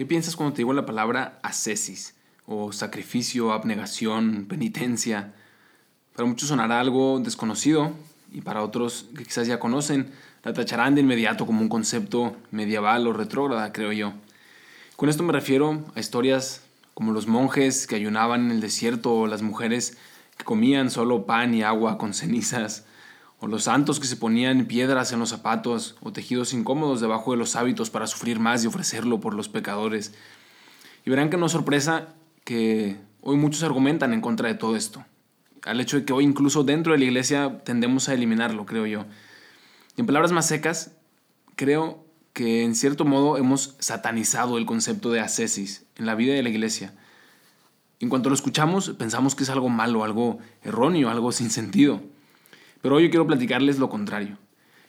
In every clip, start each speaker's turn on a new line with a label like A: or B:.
A: ¿Qué piensas cuando te digo la palabra ascesis? O sacrificio, abnegación, penitencia. Para muchos sonará algo desconocido y para otros que quizás ya conocen, la tacharán de inmediato como un concepto medieval o retrógrada, creo yo. Con esto me refiero a historias como los monjes que ayunaban en el desierto o las mujeres que comían solo pan y agua con cenizas, o los santos que se ponían piedras en los zapatos o tejidos incómodos debajo de los hábitos para sufrir más y ofrecerlo por los pecadores. Y verán que no es sorpresa que hoy muchos argumentan en contra de todo esto, al hecho de que hoy incluso dentro de la iglesia tendemos a eliminarlo, creo yo. Y en palabras más secas, creo que en cierto modo hemos satanizado el concepto de ascesis en la vida de la iglesia. En cuanto lo escuchamos, pensamos que es algo malo, algo erróneo, algo sin sentido. Pero hoy quiero platicarles lo contrario.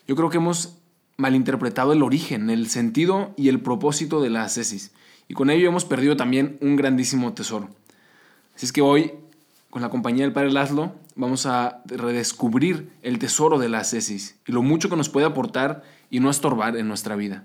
A: Yo creo que hemos malinterpretado el origen, el sentido y el propósito de la ascesis. Y con ello hemos perdido también un grandísimo tesoro. Así es que hoy, con la compañía del Padre Laszlo, vamos a redescubrir el tesoro de la ascesis y lo mucho que nos puede aportar y no estorbar en nuestra vida.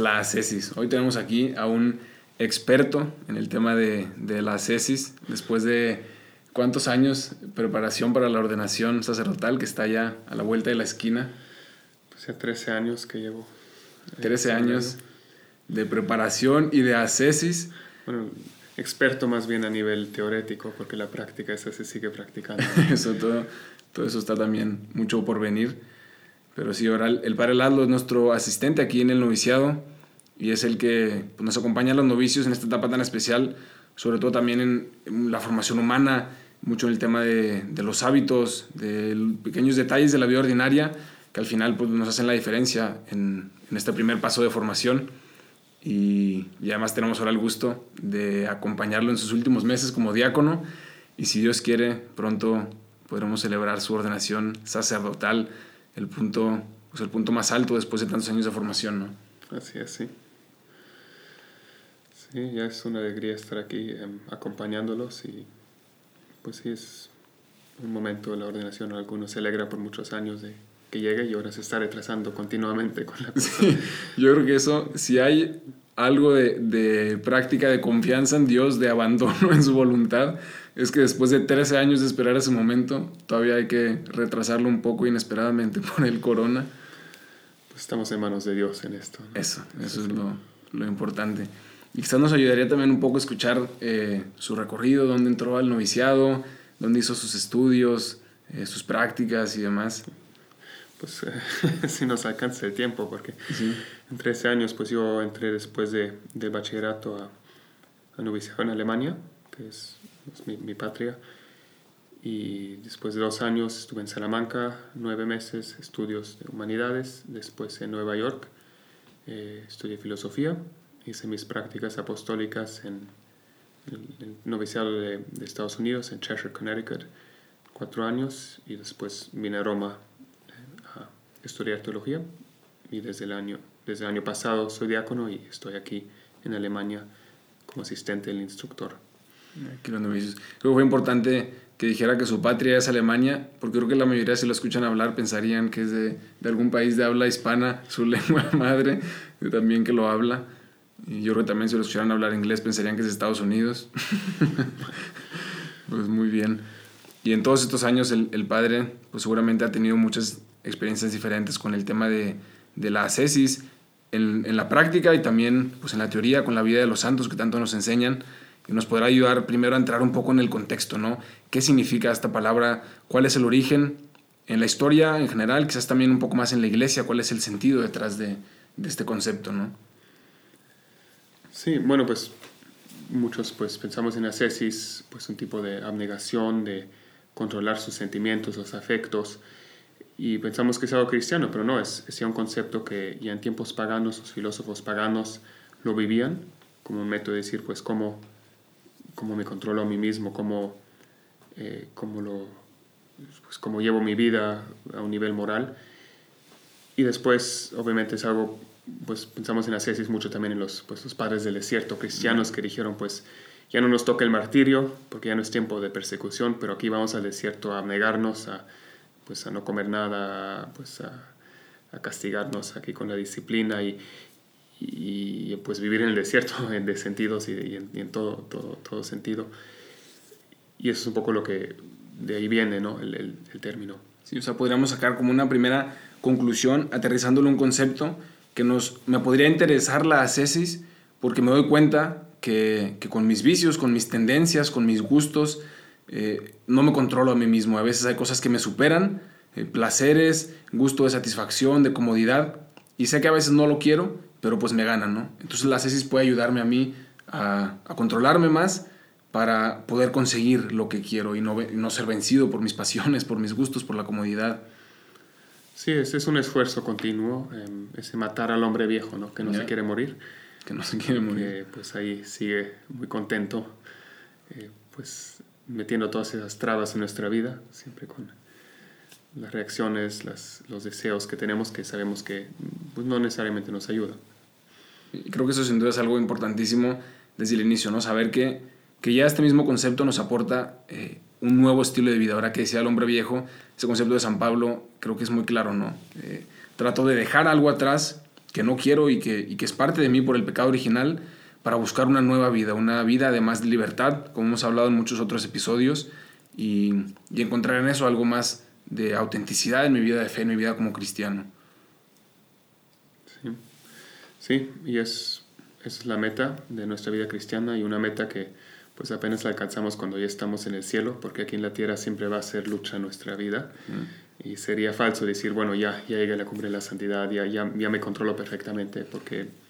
A: La ascesis. Hoy tenemos aquí a un experto en el tema de, de la ascesis, después de cuántos años preparación para la ordenación sacerdotal que está ya a la vuelta de la esquina.
B: Pues ya 13 años que llevo.
A: 13 años de preparación y de ascesis.
B: Bueno, experto más bien a nivel teórico, porque la práctica esa se sigue practicando.
A: eso, todo, todo eso está también mucho por venir. Pero sí, ahora el padre Laszlo es nuestro asistente aquí en el noviciado y es el que pues, nos acompaña a los novicios en esta etapa tan especial, sobre todo también en, la formación humana, mucho en el tema de, los hábitos, de pequeños detalles de la vida ordinaria que al final pues, nos hacen la diferencia en, en este primer paso de formación. Y, y, además tenemos ahora el gusto de acompañarlo en sus últimos meses como diácono y si Dios quiere pronto podremos celebrar su ordenación sacerdotal el punto, pues el punto más alto después de tantos años de formación, ¿no?
B: Así es, sí. Sí, ya es una alegría estar aquí em, acompañándolos y pues sí, es un momento de la ordenación. Algunos se alegra por muchos años de que llegue y ahora se está retrasando continuamente con la cosa.
A: yo creo que eso, si hay algo de, de, práctica de confianza en Dios, de abandono en su voluntad, es que después de 13 años de esperar ese momento, todavía hay que retrasarlo un poco inesperadamente por el corona.
B: Pues estamos en manos de Dios en esto.
A: Eso, eso es lo, lo, importante. Y quizás nos ayudaría también un poco a escuchar eh, su recorrido, dónde entró al noviciado, dónde hizo sus estudios, eh, sus prácticas y demás
B: pues si nos alcanza el tiempo, porque en 13 años pues yo entré después de, de bachillerato a, a noviciado en Alemania, que es, mi, mi, patria, y después de dos años estuve en Salamanca, nueve meses, estudios de humanidades, después en Nueva York, eh, estudié filosofía, hice mis prácticas apostólicas en el, noviciado de, de Estados Unidos, en Cheshire, Connecticut, cuatro años, y después vine a Roma estudiar teología y desde el año, desde el año pasado soy diácono y estoy aquí en Alemania como asistente del instructor.
A: Creo que fue importante que dijera que su patria es Alemania, porque creo que la mayoría si lo escuchan hablar pensarían que es de, de algún país de habla hispana, su lengua madre, también que lo habla. Y yo creo que también si lo escucharan hablar inglés pensarían que es de Estados Unidos. pues muy bien. Y en todos estos años el, el padre pues seguramente ha tenido muchas experiencias diferentes con el tema de, la ascesis en, la práctica y también pues, en la teoría con la vida de los santos que tanto nos enseñan y nos podrá ayudar primero a entrar un poco en el contexto, ¿no? ¿Qué significa esta palabra? ¿Cuál es el origen en la historia en general? Quizás también un poco más en la iglesia, ¿cuál es el sentido detrás de, de este concepto, ¿no?
B: Sí, bueno, pues muchos pues pensamos en ascesis, pues un tipo de abnegación, de controlar sus sentimientos, los afectos, y pensamos que es algo cristiano, pero no, es, es ya un concepto que ya en tiempos paganos, los filósofos paganos lo vivían como un método de decir, pues, cómo, cómo me controlo a mí mismo, cómo, eh, cómo, lo, pues, cómo llevo mi vida a un nivel moral. Y después, obviamente, es algo, pues, pensamos en Ascesis mucho también en los, pues, los padres del desierto, cristianos que dijeron, pues, ya no nos toca el martirio, porque ya no es tiempo de persecución, pero aquí vamos al desierto a negarnos, a pues a no comer nada, pues a, castigarnos aquí con la disciplina y, y, pues vivir en el desierto en de sentidos y, en, todo, todo, todo, sentido. Y eso es un poco lo que de ahí viene, ¿no? El, el, término.
A: Sí, o sea, podríamos sacar como una primera conclusión, aterrizándolo un concepto que nos, me podría interesar la ascesis porque me doy cuenta que, que con mis vicios, con mis tendencias, con mis gustos, eh, no me controlo a mí mismo. A veces hay cosas que me superan, eh, placeres, gusto de satisfacción, de comodidad, y sé que a veces no lo quiero, pero pues me ganan, ¿no? Entonces la cesis puede ayudarme a mí a, controlarme más para poder conseguir lo que quiero y no, no, ser vencido por mis pasiones, por mis gustos, por la comodidad.
B: Sí, ese es un esfuerzo continuo, em, ese matar al hombre viejo, ¿no? Que no se quiere morir.
A: Que no se quiere morir.
B: Que, pues ahí sigue muy contento, eh, pues metiendo todas esas trabas en nuestra vida, siempre con las reacciones, las, los deseos que tenemos que sabemos que pues, no necesariamente nos ayuda.
A: Creo que eso sin duda es algo importantísimo desde el inicio, ¿no? Saber que, que ya este mismo concepto nos aporta eh, un nuevo estilo de vida. Ahora que decía el hombre viejo, ese concepto de San Pablo creo que es muy claro, ¿no? Eh, trato de dejar algo atrás que no quiero y que, y que es parte de mí por el pecado original, para buscar una nueva vida, una vida de más libertad, como hemos hablado en muchos otros episodios, y, encontrar en eso algo más de autenticidad en mi vida de fe, en mi vida como cristiano.
B: Sí, sí y es, es la meta de nuestra vida cristiana y una meta que pues apenas la alcanzamos cuando ya estamos en el cielo, porque aquí en la tierra siempre va a ser lucha nuestra vida. Y sería falso decir, bueno, ya, ya llegué a la cumbre de la santidad, ya, ya, ya me controlo perfectamente, porque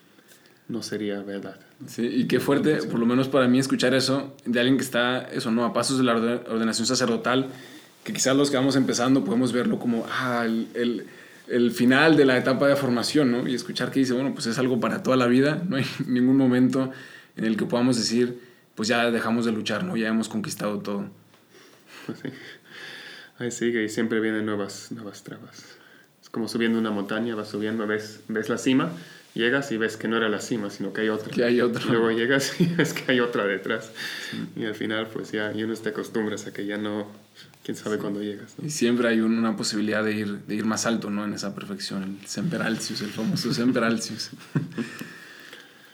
B: no sería verdad.
A: Sí, y qué fuerte, por lo menos para mí, escuchar eso de alguien que está, eso, ¿no? A pasos de la ordenación sacerdotal, que quizás los que vamos empezando podemos verlo como, ah, el, el, final de la etapa de formación, ¿no? Y escuchar que dice, bueno, pues es algo para toda la vida, no hay ningún momento en el que podamos decir, pues ya dejamos de luchar, ¿no? Ya hemos conquistado todo.
B: Sí. Ahí sigue y siempre vienen nuevas, nuevas trabas. Es como subiendo una montaña, vas subiendo, ves, ves la cima llegas y ves que no era la cima, sino que hay otra.
A: Que hay otra.
B: Y luego llegas y ves que hay otra detrás. Y al final, pues ya, y uno te acostumbras a que ya no, quién sabe cuándo llegas.
A: Y siempre hay una posibilidad de ir, de ir más alto, ¿no? En esa perfección, el Semperalcius, el famoso Semperalcius.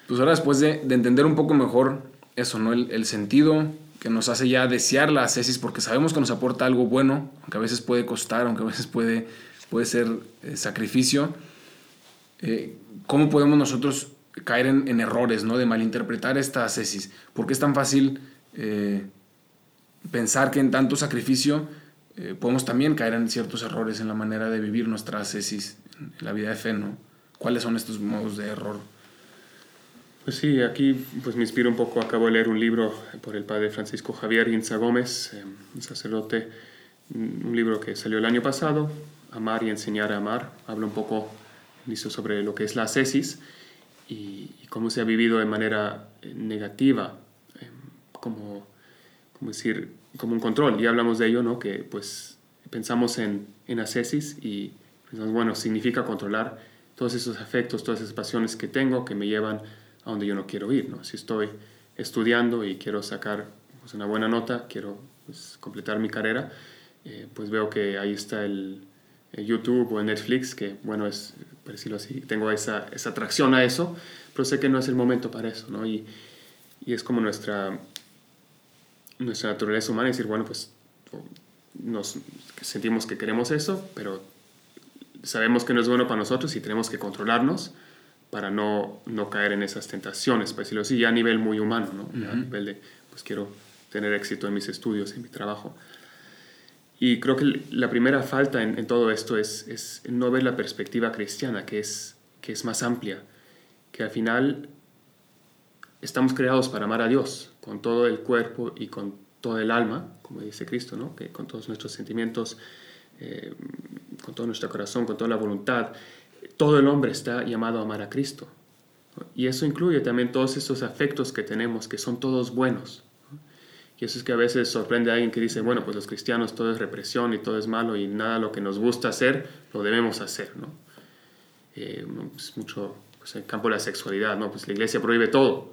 A: pues ahora después de, de, entender un poco mejor eso, ¿no? El, el, sentido que nos hace ya desear la ascesis porque sabemos que nos aporta algo bueno, aunque a veces puede costar, aunque a veces puede, puede ser eh, sacrificio. Eh, ¿cómo podemos nosotros caer en, errores, ¿no? De malinterpretar esta ascesis. ¿Por qué es tan fácil eh, pensar que en tanto sacrificio eh, podemos también caer en ciertos errores en la manera de vivir nuestra ascesis, en la vida de fe, ¿no? ¿Cuáles son estos modos de error?
B: Pues sí, aquí pues me inspiro un poco. Acabo de leer un libro por el padre Francisco Javier Inza Gómez, eh, un sacerdote, un libro que salió el año pasado, Amar y enseñar a amar. Habla un poco dice sobre lo que es la ascesis y, cómo se ha vivido de manera eh, negativa, em, como, como, decir, como un control. Y hablamos de ello, ¿no? Que pues pensamos en, en ascesis y pensamos, bueno, significa controlar todos esos afectos, todas esas pasiones que tengo que me llevan a donde yo no quiero ir, ¿no? Si estoy estudiando y quiero sacar pues, una buena nota, quiero pues, completar mi carrera, eh, pues veo que ahí está el YouTube o el Netflix, que bueno, es por decirlo así, tengo esa, esa atracción a eso, pero sé que no es el momento para eso, ¿no? Y, y es como nuestra, nuestra naturaleza humana decir, bueno, pues nos sentimos que queremos eso, pero sabemos que no es bueno para nosotros y tenemos que controlarnos para no, no caer en esas tentaciones, por decirlo así, ya a nivel muy humano, ¿no? A nivel de, pues quiero tener éxito en mis estudios, en mi trabajo. Y creo que la primera falta en, todo esto es, es, no ver la perspectiva cristiana, que es, que es más amplia, que al final estamos creados para amar a Dios con todo el cuerpo y con todo el alma, como dice Cristo, ¿no? que con todos nuestros sentimientos, eh, con todo nuestro corazón, con toda la voluntad, todo el hombre está llamado a amar a Cristo. Y eso incluye también todos esos afectos que tenemos, que son todos buenos. Y eso es que a veces sorprende a alguien que dice, bueno, pues los cristianos todo es represión y todo es malo y nada lo que nos gusta hacer lo debemos hacer. ¿no? Eh, pues mucho pues, el campo de la sexualidad, ¿no? pues la iglesia prohíbe todo.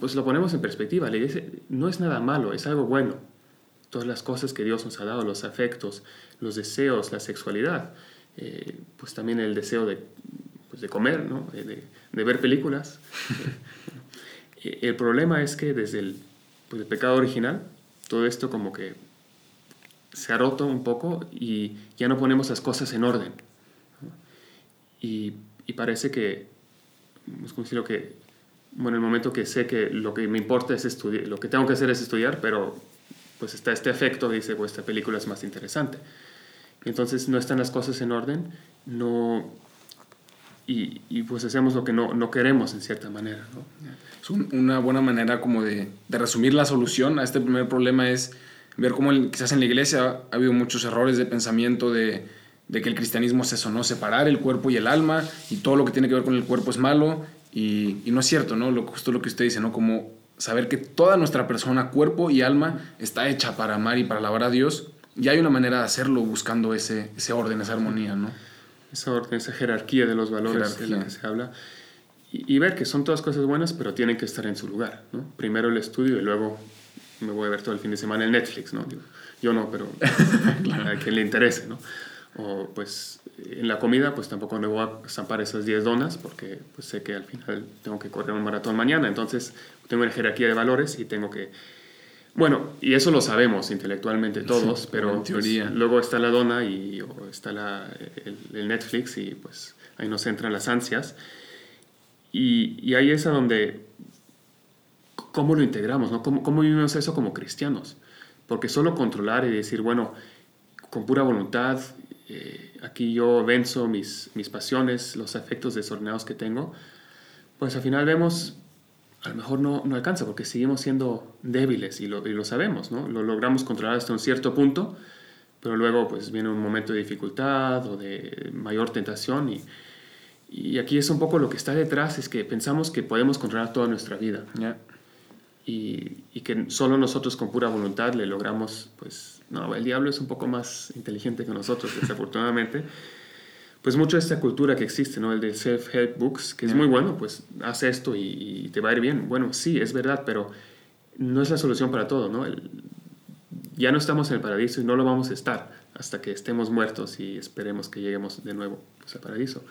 B: Pues lo ponemos en perspectiva, la iglesia no es nada malo, es algo bueno. Todas las cosas que Dios nos ha dado, los afectos, los deseos, la sexualidad, eh, pues también el deseo de pues, de comer, ¿no? de, de, ver películas. Eh, el problema es que desde el, pues, el pecado original, todo esto como que se ha roto un poco y ya no ponemos las cosas en orden. Y, parece que, es decirlo que, bueno, el momento que sé que lo que me importa es estudiar, lo que tengo que hacer es estudiar, pero pues está este efecto, dice, pues esta película es más interesante. Entonces no están las cosas en orden, no, y, pues hacemos lo que no, no, queremos en cierta manera. ¿no?
A: Es una buena manera como de, de, resumir la solución a este primer problema es ver cómo quizás en la iglesia ha habido muchos errores de pensamiento de, que el cristianismo es eso, ¿no? Separar el cuerpo y el alma y todo lo que tiene que ver con el cuerpo es malo y, y no es cierto, ¿no? Lo, justo lo que usted dice, ¿no? Como saber que toda nuestra persona, cuerpo y alma, está hecha para amar y para alabar a Dios y hay una manera de hacerlo buscando ese, ese orden, esa armonía, ¿no?
B: Esa orden, esa jerarquía de los valores de la que se habla, y, ver que son todas cosas buenas, pero tienen que estar en su lugar. ¿no? Primero el estudio y luego me voy a ver todo el fin de semana el Netflix. ¿no? Yo, no, pero a quien le interese. ¿no? O pues en la comida, pues tampoco me voy a zampar esas 10 donas porque pues, sé que al final tengo que correr un maratón mañana. Entonces tengo una jerarquía de valores y tengo que bueno, y eso lo sabemos intelectualmente todos, pero en pues, teoría. luego está la dona y está la, el, Netflix y pues ahí nos entran las ansias. Y, y ahí es a donde, ¿cómo lo integramos? No? ¿Cómo, ¿Cómo vivimos eso como cristianos? Porque solo controlar y decir, bueno, con pura voluntad, eh, aquí yo venzo mis, mis pasiones, los afectos desordenados que tengo, pues al final vemos a lo mejor no, no alcanza porque seguimos siendo débiles y lo, y lo, sabemos, ¿no? Lo logramos controlar hasta un cierto punto, pero luego pues viene un momento de dificultad o de mayor tentación y, y aquí es un poco lo que está detrás, es que pensamos que podemos controlar toda nuestra vida y, y, que solo nosotros con pura voluntad le logramos, pues no, el diablo es un poco más inteligente que nosotros, desafortunadamente pues mucho de esta cultura que existe, ¿no? El de self-help books, que es muy bueno, pues haz esto y, te va a ir bien. Bueno, sí, es verdad, pero no es la solución para todo, ¿no? ya no estamos en el paraíso y no lo vamos a estar hasta que estemos muertos y esperemos que lleguemos de nuevo pues, al paraíso.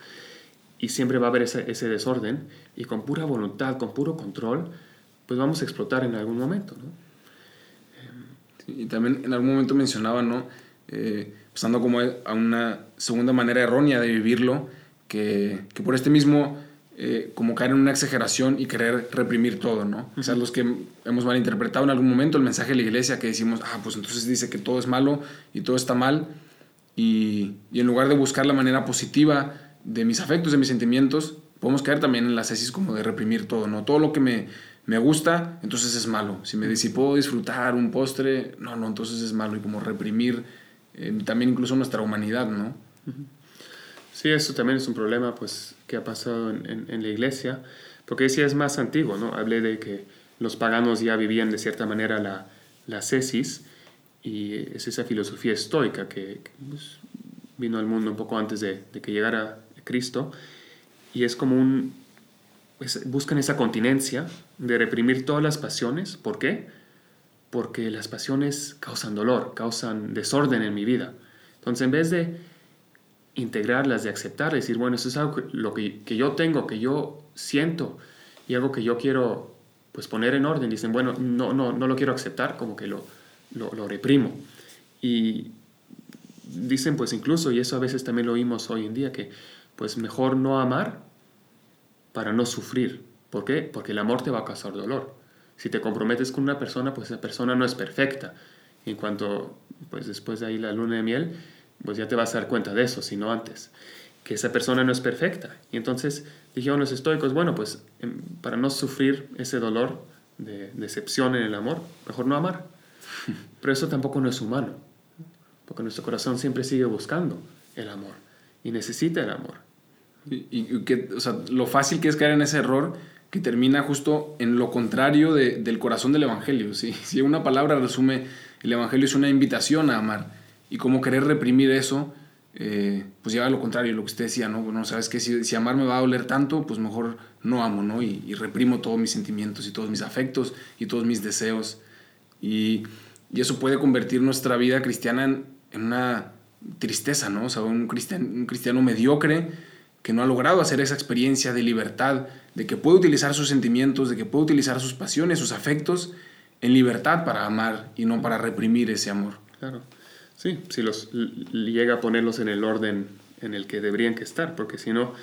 B: Y siempre va a haber ese, ese, desorden y con pura voluntad, con puro control, pues vamos a explotar en algún momento, ¿no?
A: y también en algún momento mencionaba, ¿no? Eh, pasando como a una segunda manera errónea de vivirlo, que, que por este mismo, eh, como caer en una exageración y querer reprimir todo, ¿no? O sea, los que hemos malinterpretado en algún momento el mensaje de la iglesia, que decimos, ah, pues entonces dice que todo es malo y todo está mal, y, y en lugar de buscar la manera positiva de mis afectos, de mis sentimientos, podemos caer también en la tesis como de reprimir todo, ¿no? Todo lo que me, me gusta, entonces es malo. Si me si puedo disfrutar un postre, no, no, entonces es malo. Y como reprimir también incluso nuestra humanidad, ¿no?
B: Sí, eso también es un problema pues, que ha pasado en, en, la iglesia, porque ese es más antiguo, ¿no? Hablé de que los paganos ya vivían de cierta manera la, la cesis, y es esa filosofía estoica que, pues, vino al mundo un poco antes de, de, que llegara Cristo, y es como un... buscan esa continencia de reprimir todas las pasiones, ¿por qué? Porque las pasiones causan dolor, causan desorden en mi vida. Entonces, en vez de integrarlas, de aceptar, decir, bueno, eso es algo que, lo que, que, yo tengo, que yo siento y algo que yo quiero pues poner en orden, dicen, bueno, no, no, no lo quiero aceptar, como que lo, lo, lo reprimo. Y dicen pues incluso, y eso a veces también lo oímos hoy en día, que pues mejor no amar para no sufrir. ¿Por qué? Porque el amor te va a causar dolor si te comprometes con una persona, pues esa persona no es perfecta. Y en cuanto, pues después de ahí la luna de miel, pues ya te vas a dar cuenta de eso, sino antes, que esa persona no es perfecta. Y entonces dijeron los estoicos, bueno, pues em, para no sufrir ese dolor, de decepción en el amor, mejor no amar. Pero eso tampoco no es humano, porque nuestro corazón siempre sigue buscando el amor y necesita el amor.
A: Y, que, o sea, lo fácil que es caer en ese error que termina justo en lo contrario de, del corazón del Evangelio. ¿sí? Si una palabra resume, el Evangelio es una invitación a amar. Y como querer reprimir eso, eh, pues lleva a lo contrario, lo que usted decía, ¿no? Bueno, sabes que si, si, amar me va a doler tanto, pues mejor no amo, ¿no? Y, y, reprimo todos mis sentimientos y todos mis afectos y todos mis deseos. Y, y eso puede convertir nuestra vida cristiana en, en una tristeza, ¿no? O sea, un cristiano, un cristiano mediocre que no ha logrado hacer esa experiencia de libertad, de que puede utilizar sus sentimientos, de que puede utilizar sus pasiones, sus afectos en libertad para amar y no para reprimir ese amor.
B: Claro. Sí, si los llega a ponerlos en el orden en el que deberían que estar, porque si no,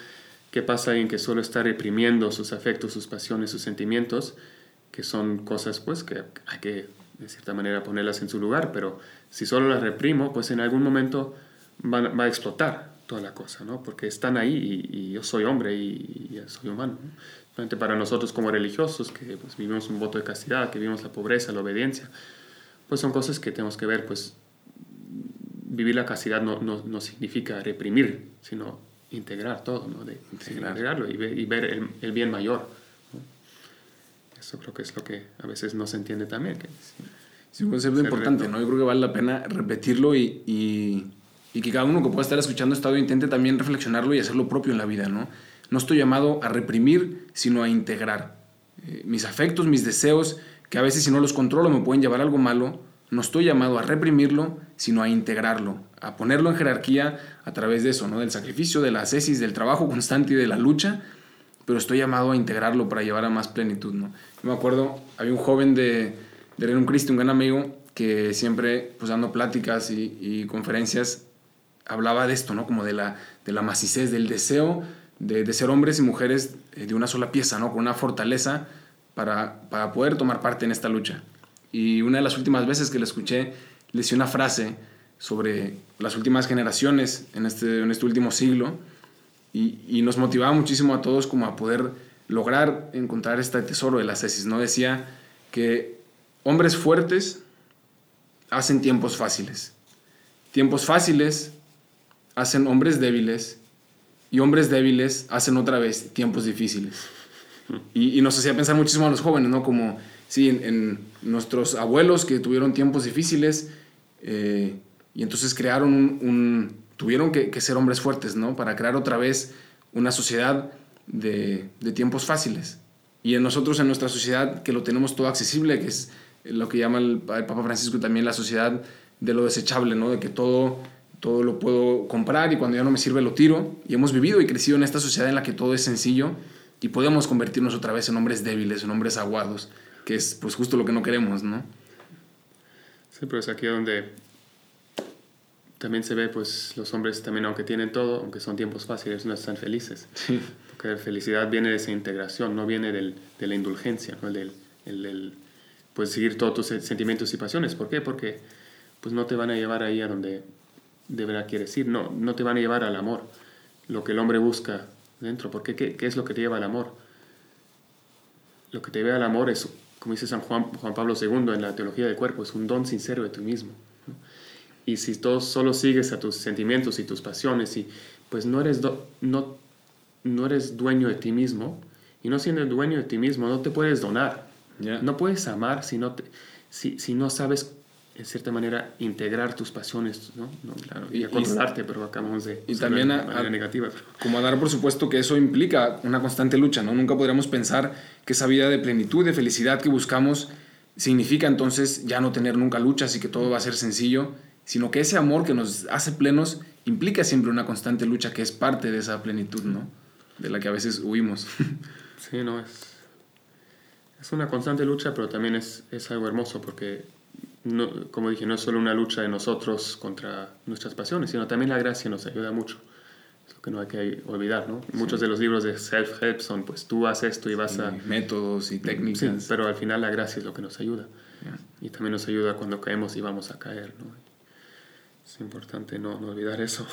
B: ¿qué pasa en que solo está reprimiendo sus afectos, sus pasiones, sus sentimientos, que son cosas pues que hay que de cierta manera ponerlas en su lugar, pero si solo las reprimo, pues en algún momento va a explotar toda la cosa, ¿no? Porque están ahí y, yo soy hombre y, soy humano. ¿no? Para nosotros como religiosos, que pues, vivimos un voto de castidad, que vivimos la pobreza, la obediencia, pues son cosas que tenemos que ver, pues vivir la castidad no, no, no significa reprimir, sino integrar todo, ¿no? De, integrarlo y ver, y ver el, el, bien mayor. Eso creo que es lo que a veces no se entiende también. Que,
A: es un concepto importante, ¿no? Yo creo que vale la pena repetirlo y, y y que cada uno que pueda estar escuchando esto intente también reflexionarlo y hacer lo propio en la vida, ¿no? No estoy llamado a reprimir, sino a integrar. Eh, mis afectos, mis deseos, que a veces si no los controlo me pueden llevar a algo malo, no estoy llamado a reprimirlo, sino a integrarlo, a ponerlo en jerarquía a través de eso, ¿no? Del sacrificio, de la ascesis, del trabajo constante y de la lucha, pero estoy llamado a integrarlo para llevar a más plenitud, ¿no? Yo me acuerdo, había un joven de, de Reino Cristo, un gran amigo, que siempre, pues dando pláticas y conferencias, hablaba de esto, ¿no? Como de la, de la macicez, del deseo de, ser hombres y mujeres eh, de una sola pieza, ¿no? Con una fortaleza para, para poder tomar parte en esta lucha. Y una de las últimas veces que le escuché, le hice una frase sobre las últimas generaciones en este, en este último siglo y, y, nos motivaba muchísimo a todos como a poder lograr encontrar este tesoro de la cesis, ¿no? Decía que hombres fuertes hacen tiempos fáciles. Tiempos fáciles hacen hombres débiles y hombres débiles hacen otra vez tiempos difíciles. Y, nos hacía pensar muchísimo a los jóvenes, ¿no? Como, sí, en, nuestros abuelos que tuvieron tiempos difíciles eh, y entonces crearon un, tuvieron que, ser hombres fuertes, ¿no? Para crear otra vez una sociedad de, de tiempos fáciles. Y en nosotros, en nuestra sociedad, que lo tenemos todo accesible, que es lo que llama el, el Papa Francisco también la sociedad de lo desechable, ¿no? De que todo todo lo puedo comprar y cuando ya no me sirve lo tiro. Y hemos vivido y crecido en esta sociedad en la que todo es sencillo y podemos convertirnos otra vez en hombres débiles, en hombres aguados, que es pues justo lo que no queremos, ¿no?
B: Sí, pero es aquí donde también se ve pues los hombres también aunque tienen todo, aunque son tiempos fáciles, no están felices. Porque la felicidad viene de esa integración, no viene del, de la indulgencia, ¿no? del, el, pues seguir todos tus sentimientos y pasiones. ¿Por qué? Porque pues no te van a llevar ahí a donde de verdad quiere decir. No, no te van a llevar al amor, lo que el hombre busca dentro. Porque ¿qué, qué es lo que te lleva al amor? Lo que te lleva al amor es, como dice San Juan, Juan Pablo II en la teología del cuerpo, es un don sincero de tú mismo. Y si tú solo sigues a tus sentimientos y tus pasiones, y pues no eres, no, no eres dueño de ti mismo, y no siendo dueño de ti mismo, no te puedes donar. No puedes amar si no, te, si, si no sabes en cierta manera, integrar tus pasiones, ¿no? claro, y, a controlarte, pero acabamos de...
A: Y también a, manera negativa. Como a dar por supuesto que eso implica una constante lucha, ¿no? Nunca podríamos pensar que esa vida de plenitud, de felicidad que buscamos, significa entonces ya no tener nunca luchas y que todo va a ser sencillo, sino que ese amor que nos hace plenos implica siempre una constante lucha que es parte de esa plenitud, ¿no? De la que a veces huimos.
B: Sí, no, es, es una constante lucha, pero también es, es algo hermoso porque no, como dije, no es solo una lucha de nosotros contra nuestras pasiones, sino también la gracia nos ayuda mucho. Es lo que no hay que olvidar, ¿no? Muchos de los libros de self-help son, pues tú haces esto y vas a...
A: Métodos y técnicas.
B: Sí, pero al final la gracia es lo que nos ayuda. Y también nos ayuda cuando caemos y vamos a caer, ¿no? Es importante no, no olvidar eso.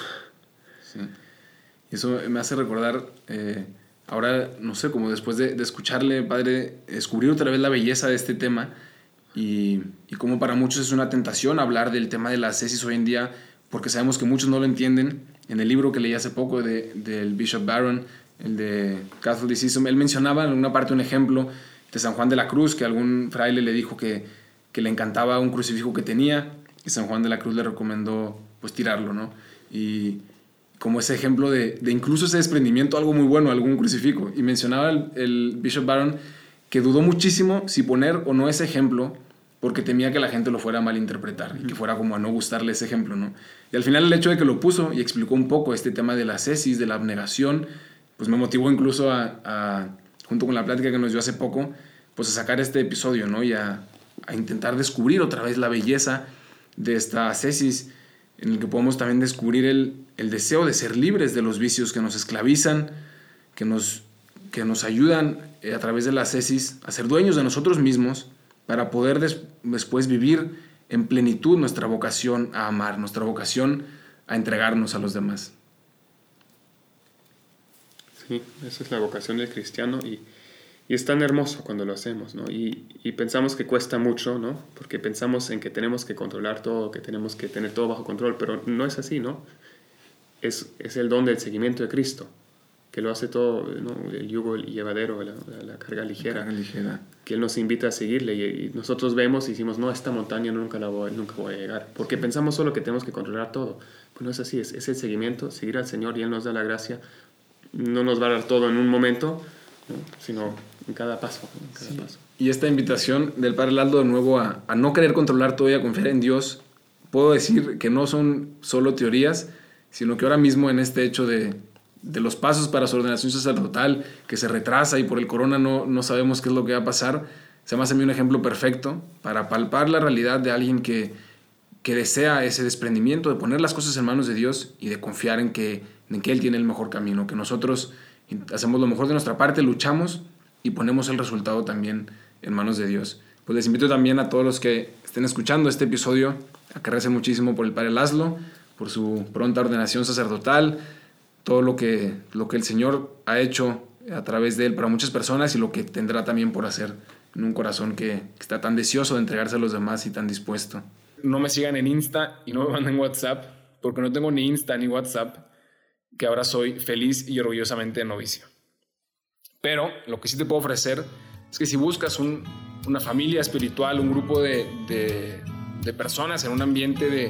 A: Sí. Eso me hace recordar, eh, ahora, no sé, como después de, de escucharle, Padre, descubrir otra vez la belleza de este tema y, y como para muchos es una tentación hablar del tema de la cesis hoy en día, porque sabemos que muchos no lo entienden. En el libro que leí hace poco de, del Bishop Barron, el de Catholicism, él mencionaba en una parte un ejemplo de San Juan de la Cruz, que algún fraile le dijo que, que le encantaba un crucifijo que tenía, y San Juan de la Cruz le recomendó pues tirarlo, ¿no? Y como ese ejemplo de, de incluso ese desprendimiento, algo muy bueno, algún crucifijo. Y mencionaba el, el Bishop Barron que dudó muchísimo si poner o no ese ejemplo porque temía que la gente lo fuera a malinterpretar y que fuera como a no gustarle ese ejemplo, ¿no? Y al final el hecho de que lo puso y explicó un poco este tema de la cesis, de la abnegación, pues me motivó incluso a, junto con la plática que nos dio hace poco, pues a sacar este episodio, ¿no? Y a, a intentar descubrir otra vez la belleza de esta cesis, en el que podemos también descubrir el, el deseo de ser libres de los vicios que nos esclavizan, que nos, que nos ayudan eh, a través de la cesis a ser dueños de nosotros mismos para poder después vivir en plenitud nuestra vocación a amar, nuestra vocación a entregarnos a los demás.
B: Sí, esa es la vocación del cristiano y, y es tan hermoso cuando lo hacemos, ¿no? Y, y, pensamos que cuesta mucho, ¿no? Porque pensamos en que tenemos que controlar todo, que tenemos que tener todo bajo control, pero no es así, ¿no? Es, es el don del seguimiento de Cristo que lo hace todo, ¿no? el yugo el llevadero, la, la, carga ligera,
A: carga ligera,
B: que Él nos invita a seguirle y, nosotros vemos y decimos, no, esta montaña nunca, la voy, nunca voy a llegar, porque pensamos solo que tenemos que controlar todo. Pues no es así, es, es, el seguimiento, seguir al Señor y Él nos da la gracia, no nos va a dar todo en un momento, ¿no? sino en cada paso. En cada
A: sí.
B: paso.
A: Y esta invitación del Padre Laldo de nuevo a, a no querer controlar todo y a confiar en Dios, puedo decir que no son solo teorías, sino que ahora mismo en este hecho de de los pasos para su ordenación sacerdotal, que se retrasa y por el corona no, no sabemos qué es lo que va a pasar, se me hace a mí un ejemplo perfecto para palpar la realidad de alguien que, que desea ese desprendimiento, de poner las cosas en manos de Dios y de confiar en que, en que Él tiene el mejor camino, que nosotros hacemos lo mejor de nuestra parte, luchamos y ponemos el resultado también en manos de Dios. Pues les invito también a todos los que estén escuchando este episodio a que recen muchísimo por el Padre Laszlo, por su pronta ordenación sacerdotal, todo lo que, lo que el Señor ha hecho a través de Él para muchas personas y lo que tendrá también por hacer en un corazón que, que está tan deseoso de entregarse a los demás y tan dispuesto.
C: No me sigan en Insta y no me manden WhatsApp, porque no tengo ni Insta ni WhatsApp, que ahora soy feliz y orgullosamente novicio. Pero lo que sí te puedo ofrecer es que si buscas un, una familia espiritual, un grupo de, de, de personas en un ambiente de,